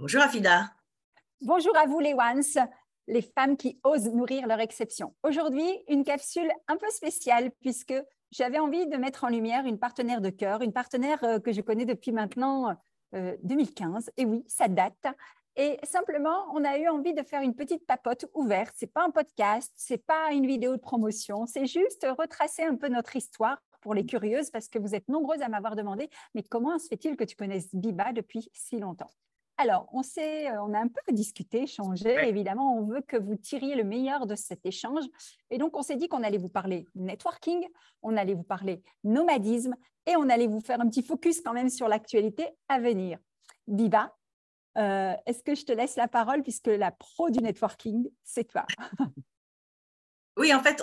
Bonjour Afida. Bonjour à vous les ones, les femmes qui osent nourrir leur exception. Aujourd'hui, une capsule un peu spéciale puisque j'avais envie de mettre en lumière une partenaire de cœur, une partenaire euh, que je connais depuis maintenant 2015. Euh, Et oui, ça date. Et simplement, on a eu envie de faire une petite papote ouverte. C'est pas un podcast, c'est pas une vidéo de promotion, c'est juste retracer un peu notre histoire pour les curieuses parce que vous êtes nombreuses à m'avoir demandé mais comment se fait-il que tu connaisses Biba depuis si longtemps? Alors, on, euh, on a un peu discuté, échangé. Évidemment, on veut que vous tiriez le meilleur de cet échange. Et donc, on s'est dit qu'on allait vous parler networking, on allait vous parler nomadisme et on allait vous faire un petit focus quand même sur l'actualité à venir. Biba, euh, est-ce que je te laisse la parole puisque la pro du networking, c'est toi? Oui, en fait,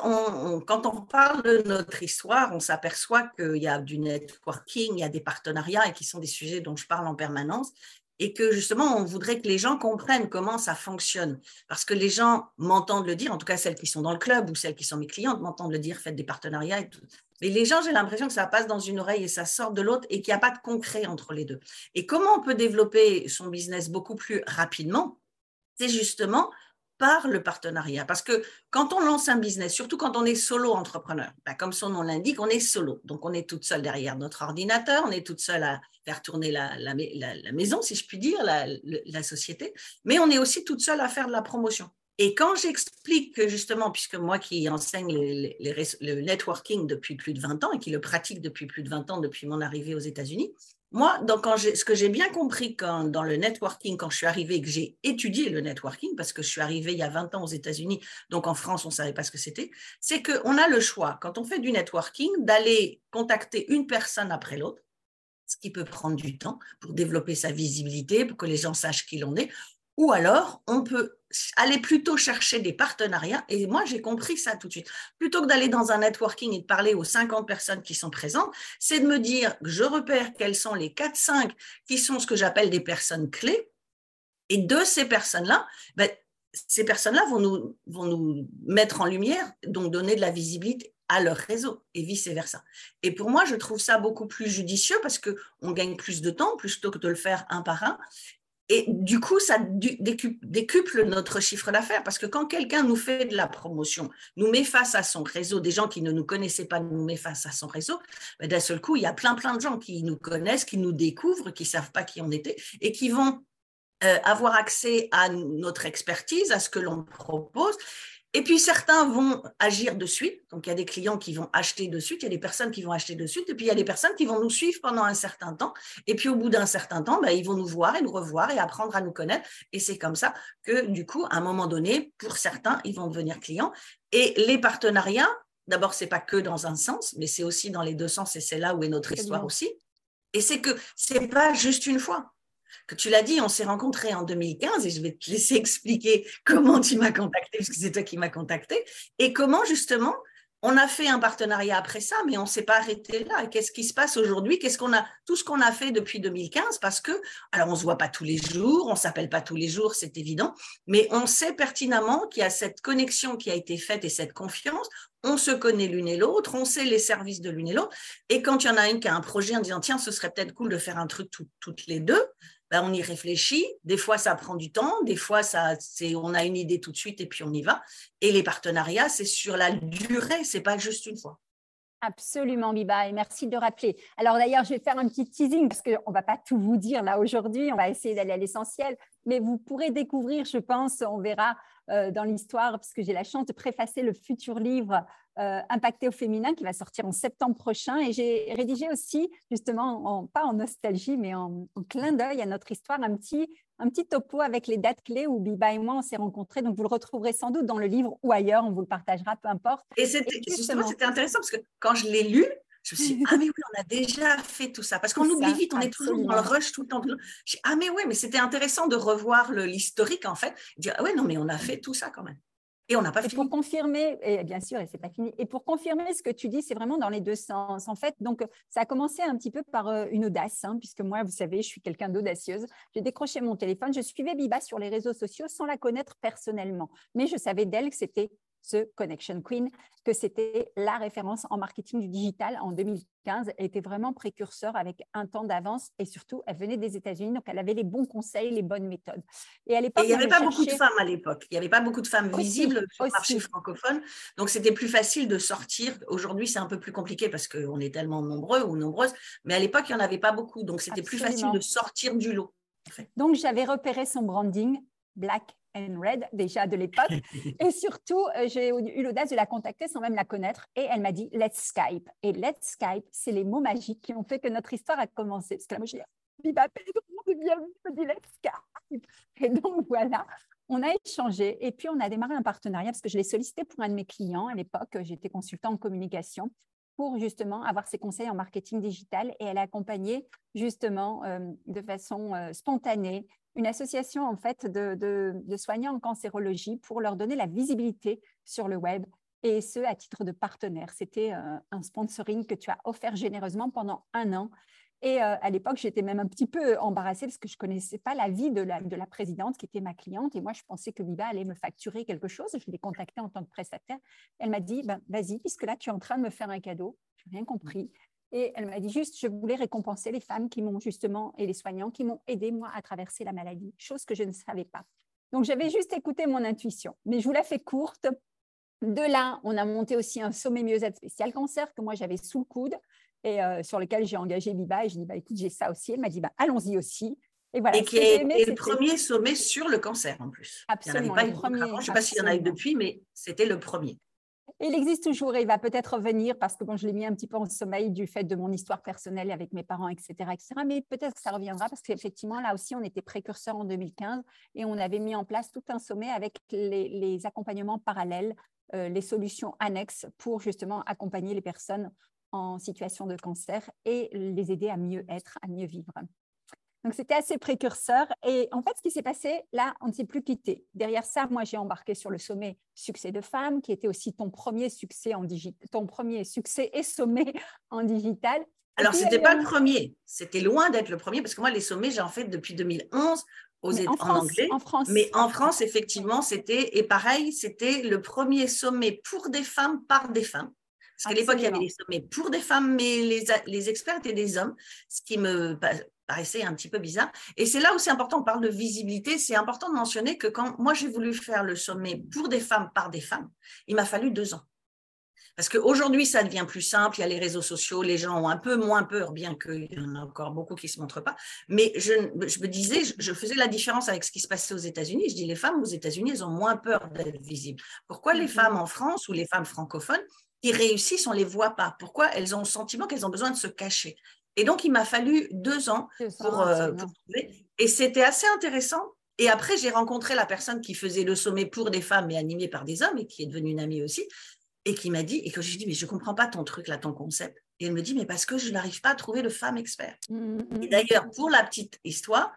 quand on parle de notre histoire, on s'aperçoit qu'il y a du networking, il y a des partenariats et qui sont des sujets dont je parle en permanence et que justement, on voudrait que les gens comprennent comment ça fonctionne. Parce que les gens m'entendent le dire, en tout cas celles qui sont dans le club ou celles qui sont mes clientes m'entendent le dire, faites des partenariats et tout. Mais les gens, j'ai l'impression que ça passe dans une oreille et ça sort de l'autre et qu'il n'y a pas de concret entre les deux. Et comment on peut développer son business beaucoup plus rapidement? C'est justement par le partenariat. Parce que quand on lance un business, surtout quand on est solo entrepreneur, bah, comme son nom l'indique, on est solo. Donc on est toute seule derrière notre ordinateur, on est toute seule à faire tourner la, la, maison, si je puis dire, la, société, mais on est aussi toute seule à faire de la promotion. Et quand j'explique que justement, puisque moi qui enseigne le networking depuis plus de 20 ans et qui le pratique depuis plus de 20 ans depuis mon arrivée aux États-Unis, moi, donc, quand ce que j'ai bien compris quand, dans le networking, quand je suis arrivée, que j'ai étudié le networking, parce que je suis arrivée il y a 20 ans aux États-Unis, donc en France, on ne savait pas ce que c'était, c'est qu'on a le choix, quand on fait du networking, d'aller contacter une personne après l'autre, ce qui peut prendre du temps pour développer sa visibilité, pour que les gens sachent qui l'on est, ou alors on peut aller plutôt chercher des partenariats. Et moi, j'ai compris ça tout de suite. Plutôt que d'aller dans un networking et de parler aux 50 personnes qui sont présentes, c'est de me dire que je repère quelles sont les 4-5 qui sont ce que j'appelle des personnes clés. Et de ces personnes-là, ben, ces personnes-là vont nous, vont nous mettre en lumière, donc donner de la visibilité à leur réseau et vice-versa. Et pour moi, je trouve ça beaucoup plus judicieux parce qu'on gagne plus de temps plutôt que de le faire un par un. Et du coup, ça décuple notre chiffre d'affaires parce que quand quelqu'un nous fait de la promotion, nous met face à son réseau, des gens qui ne nous connaissaient pas nous met face à son réseau, ben, d'un seul coup, il y a plein, plein de gens qui nous connaissent, qui nous découvrent, qui ne savent pas qui on était et qui vont euh, avoir accès à notre expertise, à ce que l'on propose et puis certains vont agir de suite. Donc il y a des clients qui vont acheter de suite, il y a des personnes qui vont acheter de suite, et puis il y a des personnes qui vont nous suivre pendant un certain temps. Et puis au bout d'un certain temps, ben, ils vont nous voir et nous revoir et apprendre à nous connaître. Et c'est comme ça que du coup, à un moment donné, pour certains, ils vont devenir clients. Et les partenariats, d'abord, c'est pas que dans un sens, mais c'est aussi dans les deux sens, et c'est là où est notre histoire aussi. Et c'est que c'est pas juste une fois que tu l'as dit, on s'est rencontrés en 2015 et je vais te laisser expliquer comment tu m'as contacté, parce que c'est toi qui m'as contacté, et comment justement on a fait un partenariat après ça, mais on ne s'est pas arrêté là. Qu'est-ce qui se passe aujourd'hui? Qu'est-ce qu'on a Tout ce qu'on a fait depuis 2015, parce que, alors on se voit pas tous les jours, on s'appelle pas tous les jours, c'est évident, mais on sait pertinemment qu'il y a cette connexion qui a été faite et cette confiance. On se connaît l'une et l'autre, on sait les services de l'une et l'autre. Et quand il y en a une qui a un projet en disant tiens, ce serait peut-être cool de faire un truc toutes les deux, ben, on y réfléchit. Des fois, ça prend du temps. Des fois, ça, c'est, on a une idée tout de suite et puis on y va. Et les partenariats, c'est sur la durée, c'est pas juste une fois. Absolument, Biba, et merci de rappeler. Alors d'ailleurs, je vais faire un petit teasing parce qu'on ne va pas tout vous dire là aujourd'hui, on va essayer d'aller à l'essentiel. mais vous pourrez découvrir, je pense, on verra euh, dans l'histoire, parce que j'ai la chance de préfacer le futur livre euh, Impacté au féminin qui va sortir en septembre prochain. Et j'ai rédigé aussi, justement, pas en nostalgie, mais en, clin d'œil à notre histoire, un petit, un petit topo avec les dates clés où Biba et moi, on s'est rencontrés. Donc, vous le retrouverai sans doute dans le livre ou ailleurs, on vous le partagera, peu importe. Et c'était justement, c'était intéressant parce que quand je l'ai lu, je me suis dit, ah mais oui, on a déjà fait tout ça. Parce qu'on oublie vite, on est toujours dans le rush tout le temps. ah mais oui, mais c'était intéressant de revoir l'historique en fait. Dire, ah ouais, non, mais on a fait tout ça quand même. Et on n'a pas et fini. Pour confirmer, et bien sûr, et c'est pas fini. Et pour confirmer ce que tu dis, c'est vraiment dans les deux sens. En fait, donc ça a commencé un petit peu par euh, une audace, hein, puisque moi, vous savez, je suis quelqu'un d'audacieuse. J'ai décroché mon téléphone, je suivais Biba sur les réseaux sociaux sans la connaître personnellement, mais je savais d'elle que c'était ce Connection Queen, que c'était la référence en marketing du digital en 2015. Elle était vraiment précurseur avec un temps d'avance et surtout, elle venait des États-Unis, donc elle avait les bons conseils, les bonnes méthodes. Et à l'époque, il n'y avait pas beaucoup de femmes à l'époque. Il n'y avait pas beaucoup de femmes visibles sur le marché francophone, donc c'était plus facile de sortir. Aujourd'hui, c'est un peu plus compliqué parce qu'on est tellement nombreux ou nombreuses, mais à l'époque, il n'y en avait pas beaucoup, donc c'était plus facile de sortir du lot. Donc, j'avais repéré son branding Black Red déjà de l'époque. et surtout, euh, j'ai eu l'audace de la contacter sans même la connaître. Et elle m'a dit Let's Skype. Et Let's Skype, c'est les mots magiques qui ont fait que notre histoire a commencé. Parce que là, moi, je dis Viva Pedro, bienvenue, je dis Let's Skype. Et donc, voilà. On a échangé et puis on a démarré un partenariat parce que je l'ai sollicité pour un de mes clients à l'époque. J'étais consultant en communication pour justement avoir ses conseils en marketing digital et elle a accompagné justement euh, de façon euh, spontanée une association en fait de, soignants en cancérologie pour leur donner la visibilité sur le web et ce à titre de partenaire. C'était euh, un sponsoring que tu as offert généreusement pendant un an. Et euh, à l'époque, j'étais même un petit peu embarrassée parce que je ne connaissais pas la vie de la, de la présidente qui était ma cliente. Et moi, je pensais que Viva allait me facturer quelque chose. Je l'ai contactée en tant que prestataire. Elle m'a dit, ben, vas-y, puisque là, tu es en train de me faire un cadeau. Je n'ai rien compris. Et elle m'a dit juste, je voulais récompenser les femmes qui m'ont justement, et les soignants qui m'ont aidé, moi, à traverser la maladie, chose que je ne savais pas. Donc, j'avais juste écouté mon intuition. Mais je vous la fais courte. De là, on a monté aussi un sommet mieux-être spécial cancer que moi, j'avais sous le coude et euh, sur lequel j'ai engagé Biba. Et je dis, bah, écoute, j'ai ça aussi. Elle m'a dit, bah, allons-y aussi. Et, voilà, et qui est, le premier sommet sur le cancer en plus. Absolument. pas premier, je ne sais pas s'il y en a eu depuis, mais c'était le premier il existe toujours et il va peut-être revenir parce que bon, je l'ai mis un petit peu en sommeil du fait de mon histoire personnelle avec mes parents, etc. etc. mais peut-être que ça reviendra parce qu'effectivement, là aussi, on était précurseurs en 2015 et on avait mis en place tout un sommet avec les, accompagnements parallèles, euh, les solutions annexes pour justement accompagner les personnes en situation de cancer et les aider à mieux être, à mieux vivre. Donc, c'était assez précurseur. Et en fait, ce qui s'est passé, là, on ne s'est plus quitté. Derrière ça, moi, j'ai embarqué sur le sommet Succès de femmes, qui était aussi ton premier succès en digital, ton premier succès et sommet en digital. Alors, ce n'était pas le premier. C'était loin d'être le premier, parce que moi, les sommets, j'en fais depuis 2011 aux en, en anglais. En France. Mais en France, effectivement, c'était, et pareil, c'était le premier sommet pour des femmes par des femmes. Parce qu'à l'époque, il y avait des sommets pour des femmes, mais les, les experts étaient des hommes, ce qui me paraissait un petit peu bizarre. Et c'est là où c'est important, on parle de visibilité, c'est important de mentionner que quand moi j'ai voulu faire le sommet pour des femmes par des femmes, il m'a fallu deux ans. Parce qu'aujourd'hui, ça devient plus simple, il y a les réseaux sociaux, les gens ont un peu moins peur, bien qu'il y en a encore beaucoup qui ne se montrent pas. Mais je, je me disais, je, faisais la différence avec ce qui se passait aux États-Unis. Je dis, les femmes aux États-Unis, elles ont moins peur d'être visibles. Pourquoi les mm-hmm. femmes en France ou les femmes francophones qui réussissent, on ne les voit pas? Pourquoi elles ont le sentiment qu'elles ont besoin de se cacher? Et donc, il m'a fallu deux ans pour, euh, trouver. Et c'était assez intéressant. Et après, j'ai rencontré la personne qui faisait le sommet pour des femmes et animée par des hommes et qui est devenue une amie aussi. Et qui m'a dit, et quand j'ai dit, mais je ne comprends pas ton truc là, ton concept. Et elle me dit, mais parce que je n'arrive pas à trouver de femme experte. Mmh, mmh, mmh. Et d'ailleurs, pour la petite histoire,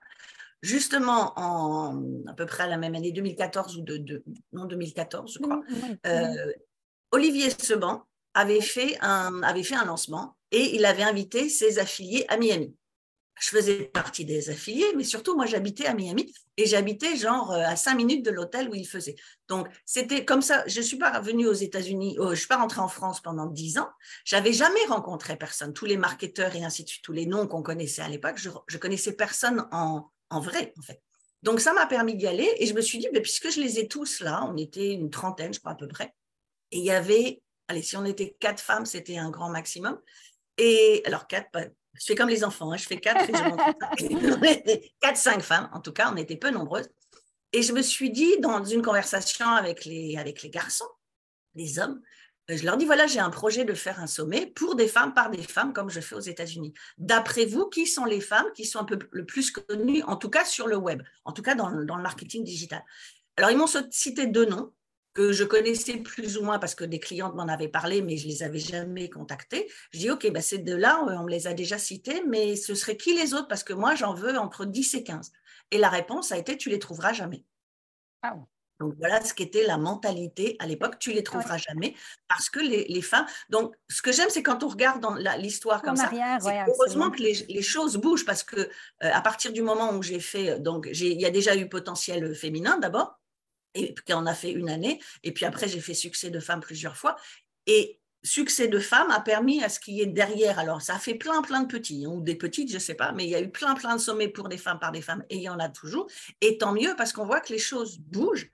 justement en à peu près à la même année 2014 ou de, non 2014 je crois, euh, Olivier Seban avait fait un avait fait un lancement et il avait invité ses affiliés à Miami. Je faisais partie des affiliés, mais surtout, moi, j'habitais à Miami et j'habitais genre euh, à cinq minutes de l'hôtel où il faisait. Donc, c'était comme ça. Je ne suis pas revenue aux États-Unis, oh, je ne suis pas rentrée en France pendant dix ans. J'avais jamais rencontré personne. Tous les marketeurs et ainsi de suite, tous les noms qu'on connaissait à l'époque, je, ne connaissais personne en, en vrai, en fait. Donc, ça m'a permis d'y aller et je me suis dit, mais puisque je les ai tous là, on était une trentaine, je crois à peu près, et il y avait, allez, si on était quatre femmes, c'était un grand maximum. Et alors, quatre, Je fais comme les enfants, hein. je fais quatre 4, 5 femmes, en tout cas, on était peu nombreuses. Et je me suis dit, dans une conversation avec les, avec les garçons, les hommes, euh, je leur dis, voilà, j'ai un projet de faire un sommet pour des femmes, par des femmes, comme je fais aux États-Unis. D'après vous, qui sont les femmes qui sont un peu le plus connues, en tout cas sur le web, en tout cas dans, dans le marketing digital? Alors, ils m'ont cité deux noms que je connaissais plus ou moins parce que des clientes m'en avaient parlé, mais je les avais jamais contactées. Je dis, OK, bah, ces deux-là, on me les a déjà cités, mais ce serait qui les autres? Parce que moi, j'en veux entre 10 et 15. Et la réponse a été, tu les trouveras jamais. Ah donc voilà ce qu'était la mentalité à l'époque. Tu les trouveras jamais parce que les, femmes. Donc ce que j'aime, c'est quand on regarde dans l'histoire comme, ça. heureusement que les, choses bougent parce que euh, à partir du moment où j'ai fait, donc il y a déjà eu potentiel féminin d'abord et qu'on a fait une année, et puis après j'ai fait succès de femmes plusieurs fois. Et succès de femmes a permis à ce qu'il y ait derrière, alors ça a fait plein, plein de petits, hein, ou des petites, je ne sais pas, mais il y a eu plein, plein de sommets pour des femmes par des femmes, et il y en a toujours. Et tant mieux, parce qu'on voit que les choses bougent.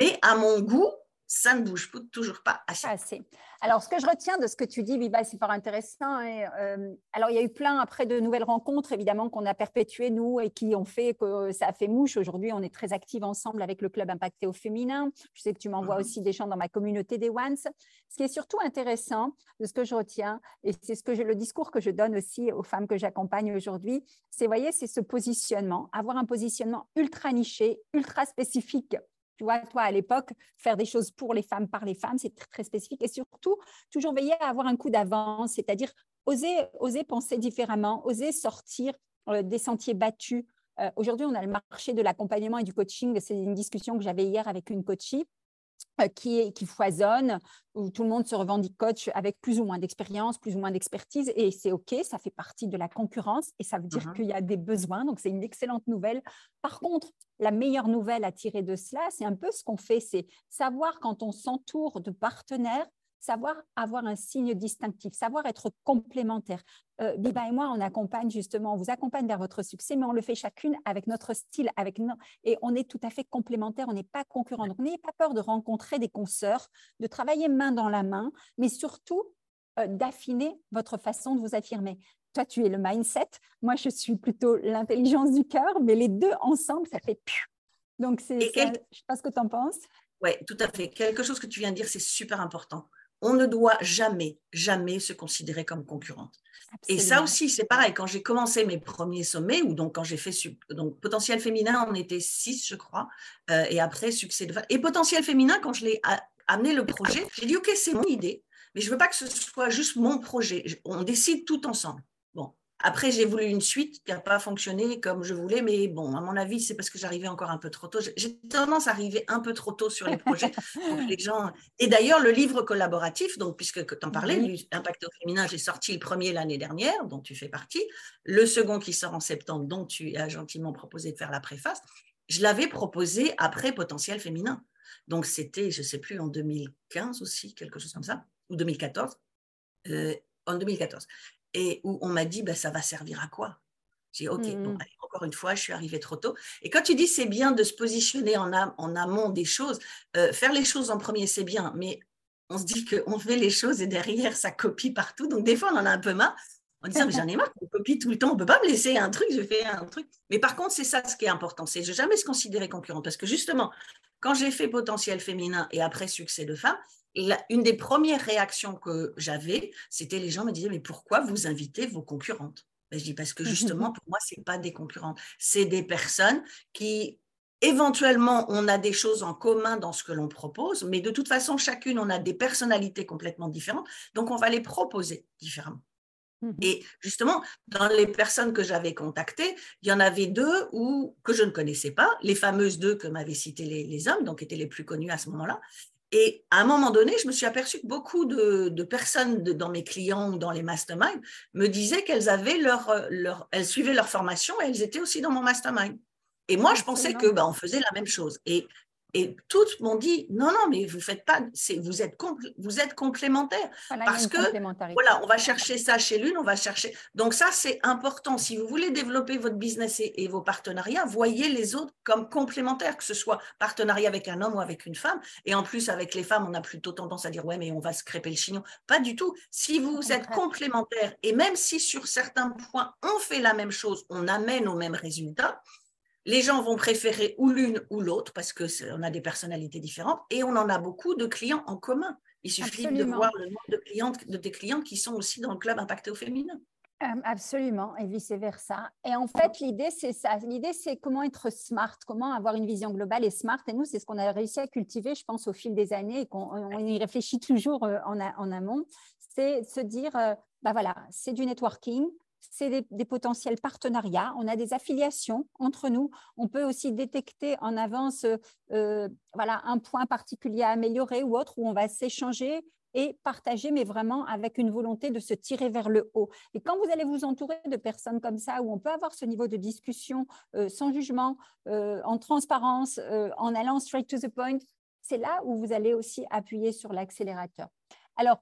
Mais à mon goût, ça ne bouge toujours pas assez. Alors, ce que je retiens de ce que tu dis, Biba, c'est pas intéressant. Et, euh, alors, il y a eu plein après de nouvelles rencontres, évidemment, qu'on a perpétuées, nous, et qui ont fait que ça a fait mouche. Aujourd'hui, on est très actifs ensemble avec le Club Impacté au féminin. Je sais que tu m'envoies mhm. aussi des gens dans ma communauté des Ones. Ce qui est surtout intéressant de ce que je retiens, et c'est ce que je, le discours que je donne aussi aux femmes que j'accompagne aujourd'hui, c'est, voyez, c'est ce positionnement, avoir un positionnement ultra niché, ultra spécifique tu vois, toi, à l'époque, faire des choses pour les femmes, par les femmes, c'est très, très spécifique. Et surtout, toujours veiller à avoir un coup d'avance, c'est-à-dire oser, oser penser différemment, oser sortir euh, des sentiers battus. Euh, aujourd'hui, on a le marché de l'accompagnement et du coaching. C'est une discussion que j'avais hier avec une coachie. Euh, qui, qui foisonne, où tout le monde se revendique coach avec plus ou moins d'expérience, plus ou moins d'expertise, et c'est OK, ça fait partie de la concurrence, et ça veut dire mmh qu'il y a des besoins, donc c'est une excellente nouvelle. Par contre, la meilleure nouvelle à tirer de cela, c'est un peu ce qu'on fait, c'est savoir quand on s'entoure de partenaires savoir avoir un signe distinctif, savoir être complémentaire. Euh, Biba et moi, on accompagne justement, on vous accompagne vers votre succès, mais on le fait chacune avec notre style, avec nos, et on est tout à fait complémentaire, on n'est pas concurrent. Donc, n'ayez pas peur de rencontrer des consoeurs, de travailler main dans la main, mais surtout euh, d'affiner votre façon de vous affirmer. Toi, tu es le mindset, moi, je suis plutôt l'intelligence du cœur, mais les deux ensemble, ça fait Donc, c'est, je ne sais pas ce que tu en penses. Oui, tout à fait. Quelque chose que tu viens de dire, c'est super important on ne doit jamais, jamais se considérer comme concurrente. Et ça aussi, c'est pareil. Quand j'ai commencé mes premiers sommets, ou donc quand j'ai fait donc potentiel féminin, on était six, je crois, euh, et après succès de et potentiel féminin, quand je l'ai amené le projet, j'ai dit ok, c'est mon idée, mais je veux pas que ce soit juste mon projet. On décide tout ensemble. Après, j'ai voulu une suite qui n'a pas fonctionné comme je voulais, mais bon, à mon avis, c'est parce que j'arrivais encore un peu trop tôt. J'ai tendance à arriver un peu trop tôt sur les projets. les gens... Et d'ailleurs, le livre collaboratif, donc puisque tu en parlais, Impact au féminin, j'ai sorti le premier l'année dernière, dont tu fais partie, le second qui sort en septembre, dont tu as gentiment proposé de faire la préface, je l'avais proposé après Potentiel féminin. Donc c'était, je ne sais plus, en 2015 aussi, quelque chose comme ça, ou 2014. Euh, en 2014 et où on m'a dit bah, ça va servir à quoi? J'ai dit ok, bon, mmh. encore une fois, je suis arrivée trop tôt. Et quand tu dis c'est bien de se positionner en, en amont des choses, euh, faire les choses en premier, c'est bien, mais on se dit qu'on fait les choses et derrière, ça copie partout. Donc des fois, on en a un peu marre. En disant, mais j'en ai marre, on copie tout le temps, on ne peut pas me laisser un truc, je fais un truc. Mais par contre, c'est ça ce qui est important, c'est ne jamais se considérer concurrent. Parce que justement, quand j'ai fait potentiel féminin et après succès de femme, une des premières réactions que j'avais, c'était les gens me disaient, mais pourquoi vous invitez vos concurrentes? Ben, Je dis, parce que justement, pour moi, ce pas des concurrentes, c'est des personnes qui, éventuellement, on a des choses en commun dans ce que l'on propose, mais de toute façon, chacune, on a des personnalités complètement différentes, donc on va les proposer différemment. Mmh Et justement, dans les personnes que j'avais contactées, il y en avait deux ou que je ne connaissais pas, les fameuses deux que m'avaient citées les, les, hommes, donc étaient les plus connus à ce moment-là. Et à un moment donné, je me suis aperçue que beaucoup de, personnes dans mes clients ou dans les masterminds me disaient qu'elles avaient leur, leur, elles suivaient leur formation et elles étaient aussi dans mon mastermind. Et moi, je pensais que ben, on faisait la même chose. Et Et toutes m'ont dit non, non, mais vous faites pas, vous êtes, vous êtes complémentaires. parce que voilà, on va chercher ça chez l'une, on va chercher. Donc ça, c'est important. Si vous voulez développer votre business et, vos partenariats, voyez les autres comme complémentaires, que ce soit partenariat avec un homme ou avec une femme. Et en plus, avec les femmes, on a plutôt tendance à dire ouais, mais on va se crêper le chignon. Pas du tout. Si vous êtes complémentaires et même si sur certains points on fait la même chose, on amène au même résultat les gens vont préférer ou l'une ou l'autre parce qu'on a des personnalités différentes et on en a beaucoup de clients en commun. Il suffit de voir le nombre de, clientes, de tes clientes qui sont aussi dans le club impacté au féminin. Euh, absolument, et vice-versa. Et en fait, l'idée, c'est ça. L'idée, c'est comment être smart, comment avoir une vision globale et smart. Et nous, c'est ce qu'on a réussi à cultiver, je pense, au fil des années et qu'on y réfléchit toujours euh, en, en amont. C'est se dire, euh, bah voilà, c'est du networking, c'est des, potentiels partenariats. On a des affiliations entre nous. On peut aussi détecter en avance euh, voilà, un point particulier à améliorer ou autre où on va s'échanger et partager, mais vraiment avec une volonté de se tirer vers le haut. Et quand vous allez vous entourer de personnes comme ça, où on peut avoir ce niveau de discussion euh, sans jugement, euh, en transparence, en allant straight to the point, c'est là où vous allez aussi appuyer sur l'accélérateur. Alors,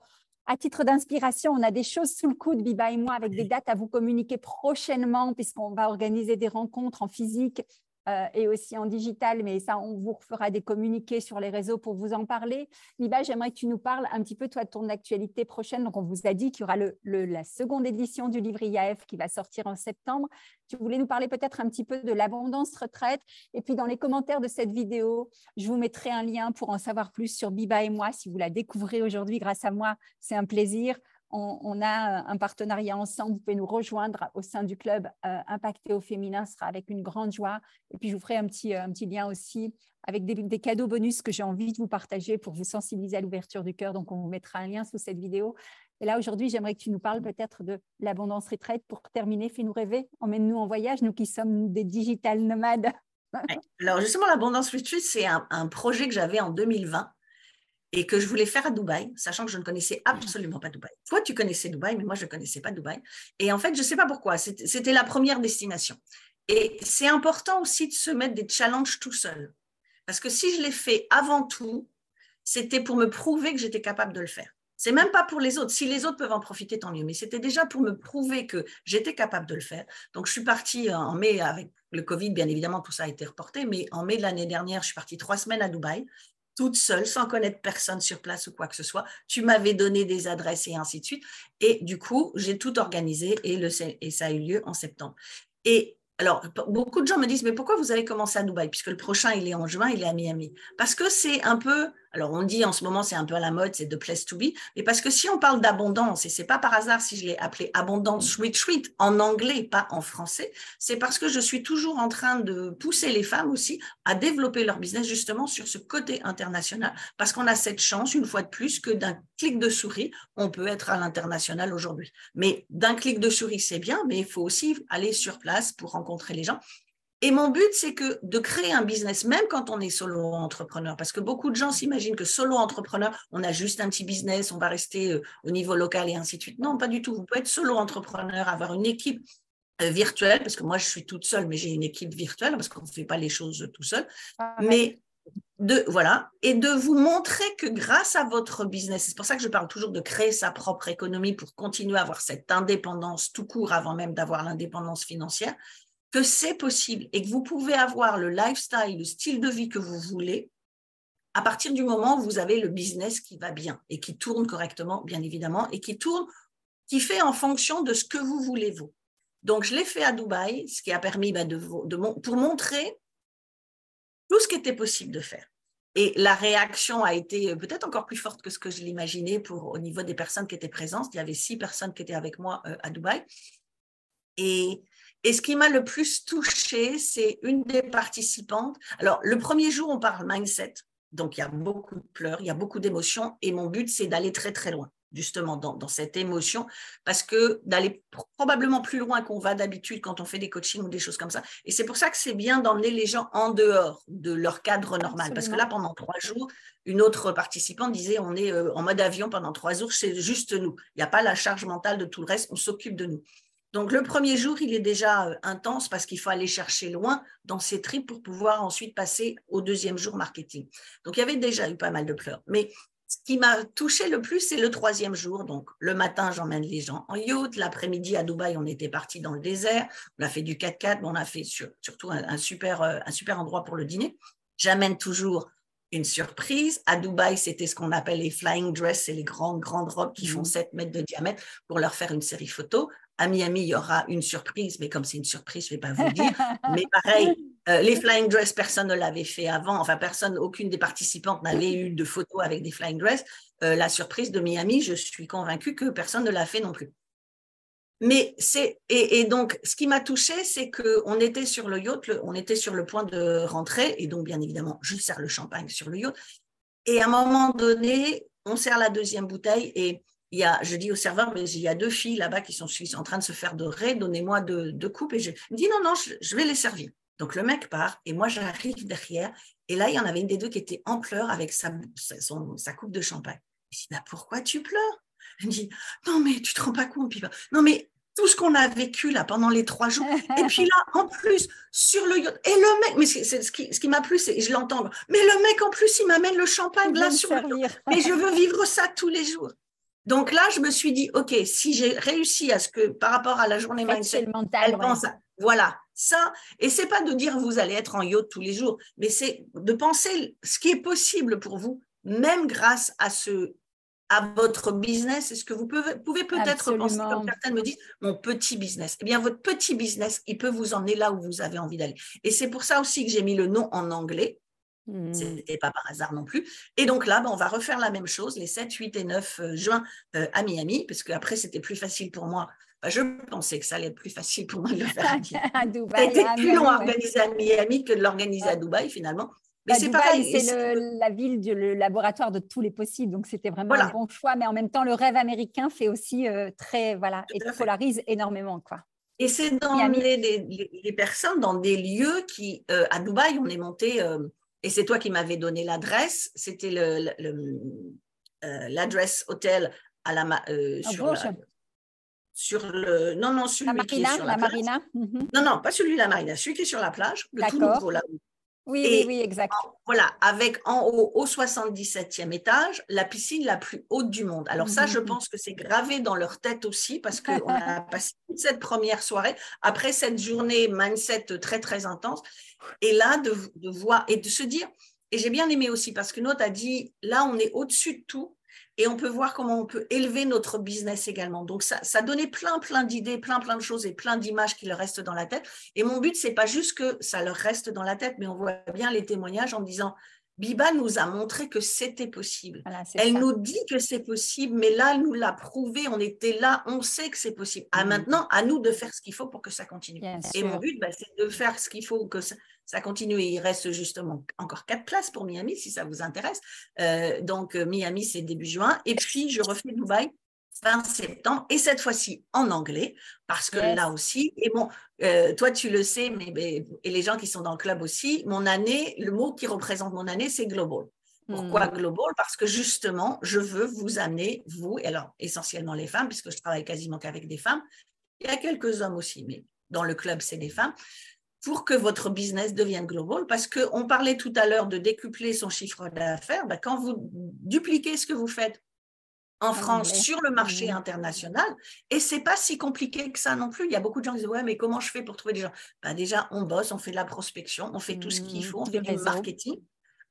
à titre d'inspiration, on a des choses sous le coude, Biba et moi, avec des dates à vous communiquer prochainement, puisqu'on va organiser des rencontres en physique euh, et aussi en digital, mais ça, on vous fera des communiqués sur les réseaux pour vous en parler. Liba, j'aimerais que tu nous parles un petit peu, toi, de ton actualité prochaine. Donc, on vous a dit qu'il y aura la seconde édition du livre IAF qui va sortir en septembre. Tu voulais nous parler peut-être un petit peu de l'abondance retraite. Et puis, dans les commentaires de cette vidéo, je vous mettrai un lien pour en savoir plus sur Biba et moi. Si vous la découvrez aujourd'hui grâce à moi, c'est un plaisir on, a un partenariat ensemble. Vous pouvez nous rejoindre au sein du club euh, Impacté au féminin. Ce sera avec une grande joie. Et puis, je vous ferai un petit, euh, un petit lien aussi avec des, cadeaux bonus que j'ai envie de vous partager pour vous sensibiliser à l'ouverture du cœur. Donc, on vous mettra un lien sous cette vidéo. Et là, aujourd'hui, j'aimerais que tu nous parles peut-être de l'abondance retraite. Pour terminer, fais-nous rêver. Emmène-nous en voyage, nous qui sommes des digital nomades. Alors, justement, l'abondance retreat, c'est un projet que j'avais en 2020 et que je voulais faire à Dubaï, sachant que je ne connaissais absolument pas Dubaï. Toi, tu connaissais Dubaï, mais moi, je ne connaissais pas Dubaï. Et en fait, je ne sais pas pourquoi, c'était la première destination. Et c'est important aussi de se mettre des challenges tout seul. Parce que si je l'ai fait avant tout, c'était pour me prouver que j'étais capable de le faire. C'est même pas pour les autres. Si les autres peuvent en profiter, tant mieux. Mais c'était déjà pour me prouver que j'étais capable de le faire. Donc, je suis partie en mai avec le Covid, bien évidemment, tout ça a été reporté. Mais en mai de l'année dernière, je suis partie trois semaines à Dubaï toute seule, sans connaître personne sur place ou quoi que ce soit. Tu m'avais donné des adresses et ainsi de suite. Et du coup, j'ai tout organisé et, ça a eu lieu en septembre. Et alors, beaucoup de gens me disent, mais pourquoi vous avez commencé à Dubaï? Puisque le prochain, il est en juin, il est à Miami. Parce que c'est un peu alors on dit en ce moment c'est un peu à la mode, c'est de place to be, mais parce que si on parle d'abondance, et c'est pas par hasard si je l'ai appelé abondance retreat en anglais, pas en français, c'est parce que je suis toujours en train de pousser les femmes aussi à développer leur business justement sur ce côté international, parce qu'on a cette chance, une fois de plus, que d'un clic de souris, on peut être à l'international aujourd'hui. Mais d'un clic de souris, c'est bien, mais il faut aussi aller sur place pour rencontrer les gens. Et mon but, c'est que de créer un business, même quand on est solo entrepreneur, parce que beaucoup de gens s'imaginent que solo entrepreneur, on a juste un petit business, on va rester euh, au niveau local et ainsi de suite. Non, pas du tout. Vous pouvez être solo entrepreneur, avoir une équipe euh, virtuelle, parce que moi, je suis toute seule, mais j'ai une équipe virtuelle, parce qu'on ne fait pas les choses tout seul. Ah, mais de voilà et de vous montrer que grâce à votre business, c'est pour ça que je parle toujours de créer sa propre économie pour continuer à avoir cette indépendance tout court avant même d'avoir l'indépendance financière, que c'est possible et que vous pouvez avoir le lifestyle, le style de vie que vous voulez à partir du moment où vous avez le business qui va bien et qui tourne correctement, bien évidemment, et qui tourne, qui fait en fonction de ce que vous voulez vous. Donc, je l'ai fait à Dubaï, ce qui a permis bah, de, pour montrer tout ce qui était possible de faire. Et la réaction a été peut-être encore plus forte que ce que je l'imaginais au niveau des personnes qui étaient présentes. Il y avait six personnes qui étaient avec moi euh, à Dubaï. Et et ce qui m'a le plus touchée, c'est une des participantes. Alors, le premier jour, on parle mindset. Donc, il y a beaucoup de pleurs, il y a beaucoup d'émotions. Et mon but, c'est d'aller très, très loin, justement, dans, cette émotion, parce que d'aller probablement plus loin qu'on va d'habitude quand on fait des coachings ou des choses comme ça. Et c'est pour ça que c'est bien d'emmener les gens en dehors de leur cadre normal. Parce que là, pendant trois jours, une autre participante disait on est euh, en mode avion pendant trois jours, c'est juste nous. Il n'y a pas la charge mentale de tout le reste, on s'occupe de nous. Donc le premier jour, il est déjà euh, intense parce qu'il faut aller chercher loin dans ses tripes pour pouvoir ensuite passer au deuxième jour marketing. Donc il y avait déjà eu pas mal de pleurs. Mais ce qui m'a touché le plus, c'est le troisième jour. Donc le matin, j'emmène les gens en yacht. L'après-midi, à Dubaï, on était parti dans le désert. On a fait du 4x4, mais on a fait surtout un, super, euh, un super endroit pour le dîner. J'amène toujours une surprise. À Dubaï, c'était ce qu'on appelle les flying dress, c'est les grandes, grandes robes qui font 7 mmh. mètres de diamètre pour leur faire une série photo. À Miami, il y aura une surprise, mais comme c'est une surprise, je ne vais pas vous le dire. mais pareil, euh, les flying dress, personne ne l'avait fait avant. Enfin, personne, aucune des participantes n'avait eu de photos avec des flying dress. Euh, la surprise de Miami, je suis convaincue que personne ne l'a fait non plus. Mais c'est et, donc ce qui m'a touchée, c'est que on était sur le yacht, on était sur le point de rentrer et donc bien évidemment, je sers le champagne sur le yacht. Et à un moment donné, on sert la deuxième bouteille et il y a, je dis au serveur, mais il y a deux filles là-bas qui sont, en train de se faire dorer, donnez-moi deux, deux, coupes. Et je me dis, non, non, je, vais les servir. Donc le mec part et moi j'arrive derrière. Et là, il y en avait une des deux qui était en pleurs avec sa, sa coupe de champagne. Je dis, bah, pourquoi tu pleures? Elle me dit, non, mais tu te rends pas compte. Non, mais tout ce qu'on a vécu là pendant les trois jours. Et puis là, en plus, sur le yacht. Et le mec, mais c'est ce qui, ce qui m'a plu, c'est, je l'entends, mais le mec, en plus, il m'amène le champagne là sur le yacht. Mais je veux vivre ça tous les jours. Donc là, je me suis dit, OK, si j'ai réussi à ce que par rapport à la journée mindset, elle pense à, voilà, ça, et c'est pas de dire vous allez être en yacht tous les jours, mais c'est de penser ce qui est possible pour vous, même grâce à ce à votre business. Est-ce que vous pouvez, peut-être penser, comme certaines me disent, mon petit business. Eh bien, votre petit business, il peut vous emmener là où vous avez envie d'aller. Et c'est pour ça aussi que j'ai mis le nom en anglais, Hmm. Ce n'était pas par hasard non plus. Et donc là, ben, on va refaire la même chose les 7, 8 et 9 euh, juin euh, à Miami, parce qu'après, c'était plus facile pour moi. je pensais que ça allait être plus facile pour moi de le faire à, Dubaï. C'était plus long à organiser à Miami que de l'organiser à Dubaï, finalement. Mais bah, c'est pareil. C'est la ville, le laboratoire de tous les possibles. Donc, c'était vraiment un bon choix. Mais en même temps, le rêve américain fait aussi euh, très, voilà, et polarise énormément, quoi. Et c'est dans les, personnes, dans des lieux qui, à Dubaï, on est monté et c'est toi qui m'avais donné l'adresse. C'était euh, l'adresse hôtel à la euh, sur, sur le non non celui la qui est sur la, la marina. Mhm. Non non pas celui de la marina, celui qui est sur la plage, le tout nouveau là. Oui, oui, oui, exact. voilà, avec en haut, au 77e étage, la piscine la plus haute du monde. Alors ça, je mhm. pense que c'est gravé dans leur tête aussi parce qu'on a passé toute cette première soirée, après cette journée mindset très, très intense, et là, de, de voir et de se dire, et j'ai bien aimé aussi parce que notre a dit, là, on est au-dessus de tout et on peut voir comment on peut élever notre business également. Donc ça, ça donnait plein, plein d'idées, plein, plein de choses et plein d'images qui leur restent dans la tête. Et mon but, c'est pas juste que ça leur reste dans la tête, mais on voit bien les témoignages en disant, Biba nous a montré que c'était possible. elle nous dit que c'est possible, mais là, elle nous l'a prouvé, on était là, on sait que c'est possible. À mmh. maintenant, à nous de faire ce qu'il faut pour que ça continue. et mon but, bah, c'est de faire ce qu'il faut que ça, ça continue. il reste justement encore quatre places pour Miami, si ça vous intéresse. Euh, donc, euh, Miami, c'est début juin. Et puis, je refais Dubaï fin septembre, et cette fois-ci en anglais, parce que là aussi, et bon, euh, toi tu le sais, mais, et les gens qui sont dans le club aussi, mon année, le mot qui représente mon année, c'est global. Pourquoi hmm. global? Parce que justement, je veux vous amener, vous, et alors essentiellement les femmes, puisque je travaille quasiment qu'avec des femmes, il y a quelques hommes aussi, mais dans le club, c'est des femmes, pour que votre business devienne global. Parce qu'on parlait tout à l'heure de décupler son chiffre d'affaires. Ben, quand vous dupliquez ce que vous faites en France sur le marché international. Et c'est pas si compliqué que ça non plus. Il y a beaucoup de gens qui disent ouais mais comment je fais pour trouver des gens? Ben Déjà on bosse, on fait de la prospection, on fait tout ce qu'il mmh, faut, on fait du marketing,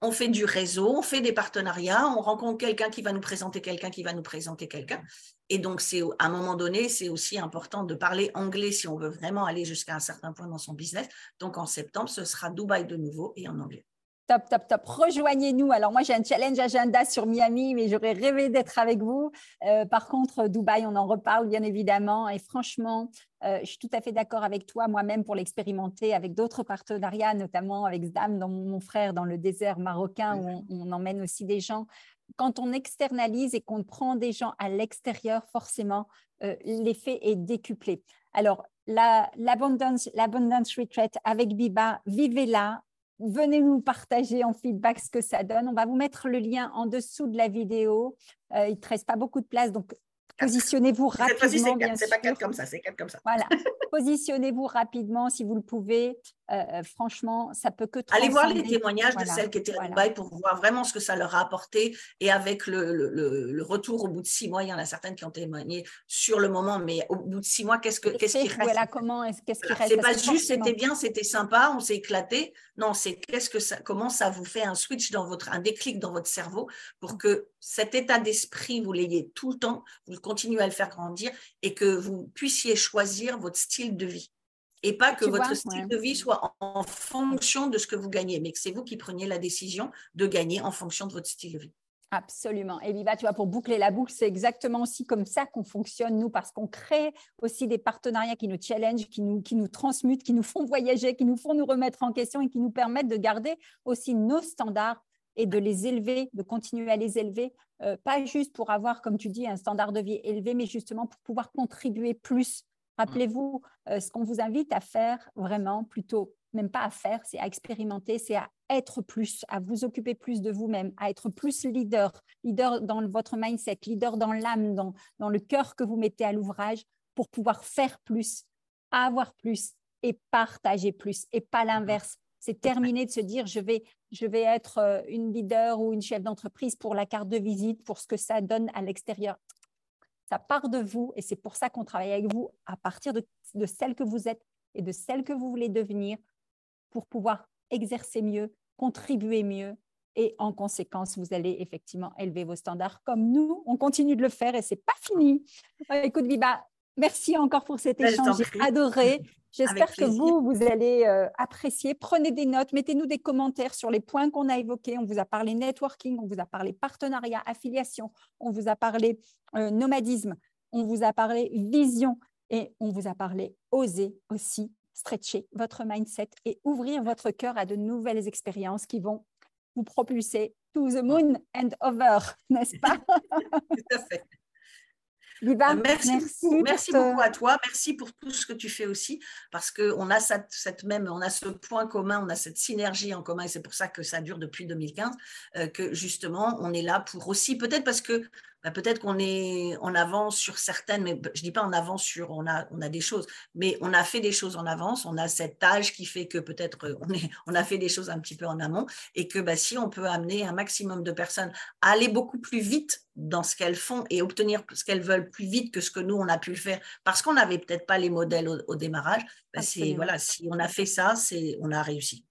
on fait du réseau, on fait des partenariats, on rencontre quelqu'un qui va nous présenter quelqu'un qui va nous présenter quelqu'un. Et donc c'est à un moment donné c'est aussi important de parler anglais si on veut vraiment aller jusqu'à un certain point dans son business. Donc en septembre ce sera Dubaï de nouveau et en anglais. Top, top, top. Rejoignez-nous. Alors, moi, j'ai un challenge agenda sur Miami, mais j'aurais rêvé d'être avec vous. Euh, par contre, Dubaï, on en reparle, bien évidemment. Et franchement, euh, je suis tout à fait d'accord avec toi, moi-même, pour l'expérimenter avec d'autres partenariats, notamment avec Zdam, dans mon frère, dans le désert marocain, où on, emmène aussi des gens. Quand on externalise et qu'on prend des gens à l'extérieur, forcément, euh, l'effet est décuplé. Alors, l'abundance retreat avec Biba, vivez-la, venez nous partager en feedback ce que ça donne. On va vous mettre le lien en dessous de la vidéo. Euh, il ne te reste pas beaucoup de place, donc Positionnez-vous rapidement. C'est pas quatre comme ça, c'est quatre comme ça. Voilà. Positionnez-vous rapidement si vous le pouvez. Euh, euh, franchement, ça peut que Allez voir les témoignages de celles qui étaient à Dubaï pour voir vraiment ce que ça leur a apporté. Et avec le, le, retour au bout de six mois, il y en a certaines qui ont témoigné sur le moment, mais au bout de six mois, qu'est-ce, que, qu'est-ce qui reste? voilà, comment, qu'est-ce qui reste? C'est pas juste c'était bien, c'était sympa, on s'est éclaté. Non, c'est qu'est-ce que ça, comment ça vous fait un switch dans votre, un déclic dans votre cerveau pour que cet état d'esprit, vous l'ayez tout le temps, vous continuez à le faire grandir et que vous puissiez choisir votre style de vie. Et pas que votre style de vie soit en, fonction de ce que vous gagnez, mais que c'est vous qui preniez la décision de gagner en fonction de votre style de vie. Absolument. Et Viva, tu vois, pour boucler la boucle, c'est exactement aussi comme ça qu'on fonctionne, nous, parce qu'on crée aussi des partenariats qui nous challenge, qui nous, qui nous transmutent, qui nous font voyager, qui nous font nous remettre en question et qui nous permettent de garder aussi nos standards et de les élever, de continuer à les élever, euh, pas juste pour avoir, comme tu dis, un standard de vie élevé, mais justement pour pouvoir contribuer plus Rappelez-vous, euh, ce qu'on vous invite à faire vraiment, plutôt, même pas à faire, c'est à expérimenter, c'est à être plus, à vous occuper plus de vous-même, à être plus leader, leader dans votre mindset, leader dans l'âme, dans, dans le cœur que vous mettez à l'ouvrage pour pouvoir faire plus, avoir plus et partager plus et pas l'inverse. C'est terminé de se dire je vais, je vais être euh, une leader ou une chef d'entreprise pour la carte de visite, pour ce que ça donne à l'extérieur ça part de vous et c'est pour ça qu'on travaille avec vous à partir de, celle que vous êtes et de celle que vous voulez devenir pour pouvoir exercer mieux, contribuer mieux et en conséquence, vous allez effectivement élever vos standards comme nous, on continue de le faire et c'est pas fini. Euh, écoute, Biba, merci encore pour cet ben, échange, j'ai adoré. J'espère que vous, vous allez euh, apprécier. Prenez des notes, mettez-nous des commentaires sur les points qu'on a évoqués. On vous a parlé networking, on vous a parlé partenariat, affiliation, on vous a parlé euh, nomadisme, on vous a parlé vision et on vous a parlé oser aussi stretcher votre mindset et ouvrir votre cœur à de nouvelles expériences qui vont vous propulser to the moon and over, n'est-ce pas? Tout à fait. Merci, merci, beaucoup, à toi. Merci pour tout ce que tu fais aussi, parce qu'on a cette, même, on a ce point commun, on a cette synergie en commun, et c'est pour ça que ça dure depuis 2015, euh, que justement, on est là pour aussi, peut-être parce que bah, peut-être qu'on est en avance sur certaines, mais je dis pas en avance sur, on a, on a des choses, mais on a fait des choses en avance, on a cet âge qui fait que peut-être euh, on, est, on a fait des choses un petit peu en amont, et que bah, si on peut amener un maximum de personnes à aller beaucoup plus vite dans ce qu'elles font et obtenir ce qu'elles veulent plus vite que ce que nous on a pu le faire, parce qu'on n'avait peut-être pas les modèles au, démarrage, bah, c'est voilà, si on a fait ça, c'est on a réussi.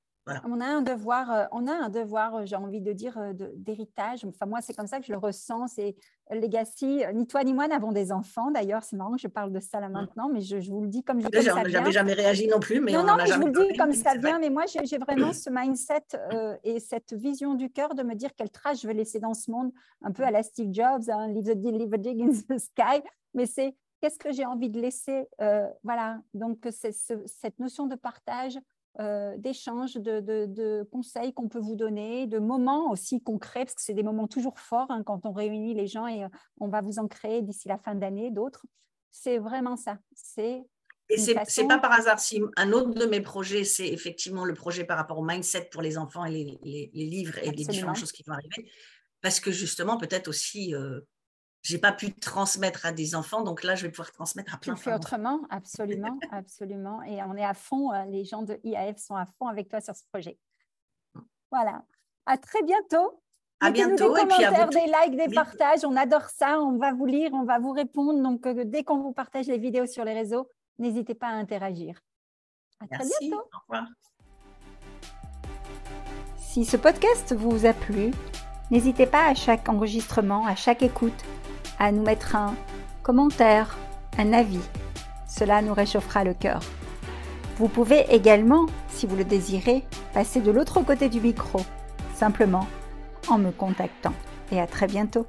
On a un devoir, euh, on a un devoir, euh, j'ai envie de dire, euh, d'héritage. Enfin, moi, c'est comme ça que je le ressens. C'est legacy. Ni toi ni moi n'avons des enfants. D'ailleurs, c'est marrant que je parle de ça là mmh. maintenant, mais je, vous le dis comme je comme ça J'avais jamais réagi non plus, mais non, on non, je vous le dis comme ça vient. Mais moi, j'ai vraiment ce mindset et cette vision du cœur de me dire quelle trace je veux laisser dans ce monde, un peu à la Steve Jobs, hein, leave the leave a dig in the sky. Mais c'est qu'est-ce que j'ai envie de laisser. voilà. Donc, c'est cette notion de partage euh, d'échanges, de, conseils qu'on peut vous donner, de moments aussi concrets, parce que c'est des moments toujours forts hein, quand on réunit les gens et euh, on va vous en créer d'ici la fin d'année d'autres. C'est vraiment ça. C'est et c'est n'est pas par hasard si un autre de mes projets, c'est effectivement le projet par rapport au mindset pour les enfants et les, livres et les différentes choses qui vont arriver. Parce que justement, peut-être aussi, euh, j'ai pas pu transmettre à des enfants, donc là, je vais pouvoir transmettre à plein de fais autrement, absolument, absolument. Et on est à fond, euh, les gens de IAF sont à fond avec toi sur ce projet. Voilà. À très bientôt. À bientôt. Des commentaires, des likes, des partages. On adore ça. On va vous lire, on va vous répondre. Donc, euh, dès qu'on vous partage les vidéos sur les réseaux, n'hésitez pas à interagir. À très bientôt. Au revoir. Si ce podcast vous a plu, n'hésitez pas à chaque enregistrement, à chaque écoute à nous mettre un commentaire, un avis. Cela nous réchauffera le cœur. Vous pouvez également, si vous le désirez, passer de l'autre côté du micro, simplement en me contactant. Et à très bientôt.